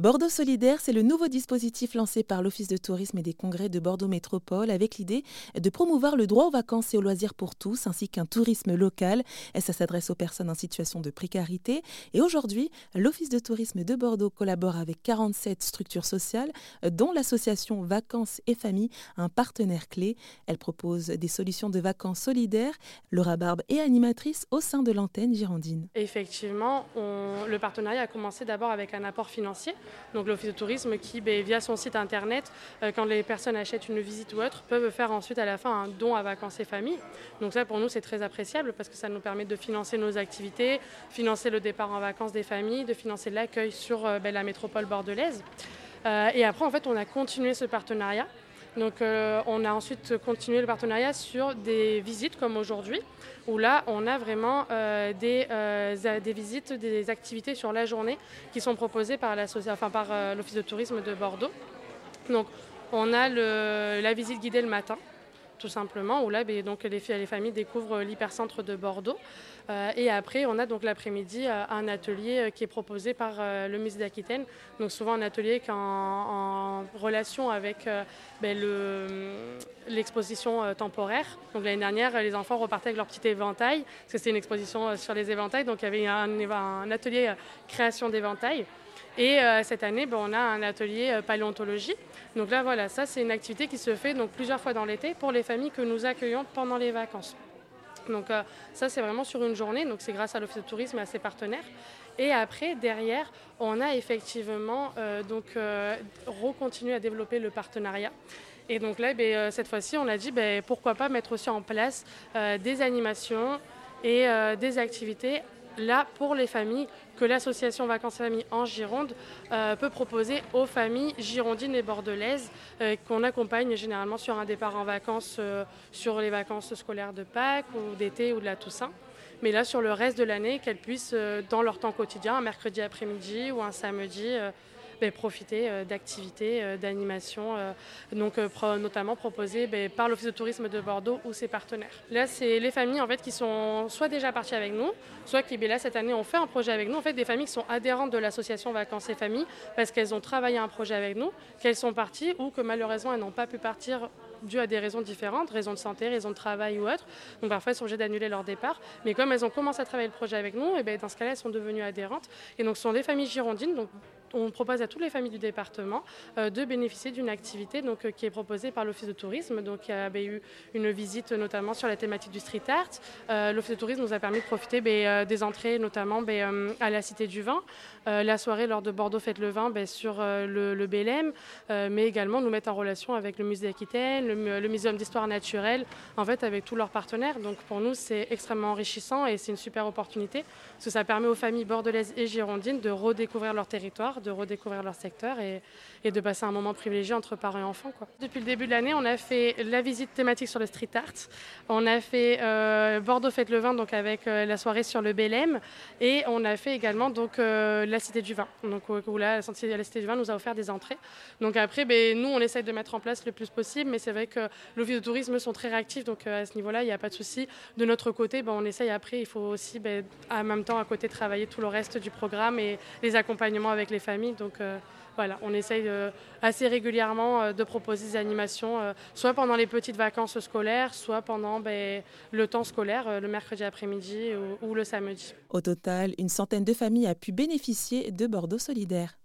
Bordeaux Solidaire, c'est le nouveau dispositif lancé par l'Office de tourisme et des congrès de Bordeaux Métropole avec l'idée de promouvoir le droit aux vacances et aux loisirs pour tous ainsi qu'un tourisme local. Ça s'adresse aux personnes en situation de précarité. Et aujourd'hui, l'Office de tourisme de Bordeaux collabore avec 47 structures sociales, dont l'association Vacances et Familles, un partenaire clé. Elle propose des solutions de vacances solidaires. Laura Barbe est animatrice au sein de l'antenne girondine. Effectivement, le partenariat a commencé d'abord avec un apport financier donc l'Office de tourisme qui, ben, via son site internet, euh, quand les personnes achètent une visite ou autre, peuvent faire ensuite à la fin un don à vacances et familles. Donc ça pour nous c'est très appréciable parce que ça nous permet de financer nos activités, financer le départ en vacances des familles, de financer l'accueil sur euh, ben, la métropole bordelaise. Euh, et après en fait on a continué ce partenariat. Donc euh, on a ensuite continué le partenariat sur des visites comme aujourd'hui, où là on a vraiment euh, euh, des, visites, des activités sur la journée qui sont proposées par l'Office de tourisme de Bordeaux. Donc on a la visite guidée le matin, tout simplement, où là, ben, donc, les, les familles découvrent l'hypercentre de Bordeaux. Euh, et après, on a donc l'après-midi euh, un atelier euh, qui est proposé par le musée d'Aquitaine. Donc souvent un atelier qui en, relation avec ben, l'exposition temporaire. Donc l'année dernière, les enfants repartaient avec leur petit éventail, parce que c'était une exposition sur les éventails. Donc il y avait un, atelier création d'éventail. Et cette année, ben, on a un atelier paléontologie. Donc là, voilà, ça c'est une activité qui se fait donc plusieurs fois dans l'été pour les familles que nous accueillons pendant les vacances. Donc euh, ça c'est vraiment sur une journée, donc c'est grâce à l'Office de tourisme et à ses partenaires. Et après, derrière, on a effectivement euh, donc euh, recontinué à développer le partenariat. Et donc là, ben, cette fois-ci, on a dit ben, pourquoi pas mettre aussi en place des animations et des activités là pour les familles que l'association Vacances Familles en Gironde euh, peut proposer aux familles girondines et bordelaises euh, qu'on accompagne généralement sur un départ en vacances, euh, sur les vacances scolaires de Pâques ou d'été ou de la Toussaint. Mais là, sur le reste de l'année, qu'elles puissent, dans leur temps quotidien, un mercredi après-midi ou un samedi, profiter euh, d'activités, euh, d'animations, euh, donc notamment proposées ben, par l'Office de tourisme de Bordeaux ou ses partenaires. Là, c'est les familles en fait qui sont soit déjà parties avec nous, soit qui ben, là cette année ont fait un projet avec nous. En fait, des familles qui sont adhérentes de l'association Vacances et Familles parce qu'elles ont travaillé un projet avec nous, qu'elles sont parties ou que malheureusement elles n'ont pas pu partir dû à des raisons différentes, raisons de santé, raisons de travail ou autres. Donc parfois elles sont obligées d'annuler leur départ. Mais comme elles ont commencé à travailler le projet avec nous, et ben, dans ce cas-là elles sont devenues adhérentes. Et donc ce sont des familles girondines. On propose à toutes les familles du département euh, de bénéficier d'une activité donc, euh, qui est proposée par l'Office de tourisme. Donc, il y a eu une visite notamment sur la thématique du street art. Euh, L'Office de tourisme nous a permis de profiter ben, des entrées notamment ben, à la Cité du Vin, la soirée lors de Bordeaux Fête le Vin ben, sur le, le mais également nous mettre en relation avec le musée d'Aquitaine, le, le, Muséum d'histoire naturelle, en fait avec tous leurs partenaires. Donc pour nous c'est extrêmement enrichissant et c'est une super opportunité parce que ça permet aux familles bordelaises et girondines de redécouvrir leur territoire de redécouvrir leur secteur et, de passer un moment privilégié entre parents et enfants. Depuis le début de l'année, on a fait la visite thématique sur le street art, on a fait euh, Bordeaux Fête le Vin donc avec euh, la soirée sur le Bélem et on a fait également donc euh, la Cité du Vin. Donc où là, la Cité du Vin nous a offert des entrées. Donc après, ben, nous, on essaye de mettre en place le plus possible, mais c'est vrai que l'office de tourisme sont très réactifs, donc à ce niveau-là, il n'y a pas de souci. De notre côté, ben, on essaye après, il faut aussi ben, en même temps à côté travailler tout le reste du programme et les accompagnements avec les familles donc euh, voilà, on essaye euh, assez régulièrement euh, de proposer des animations, soit pendant les petites vacances scolaires, soit pendant ben, le temps scolaire, le mercredi après-midi ou, ou le samedi. Au total, une centaine de familles a pu bénéficier de Bordeaux solidaire.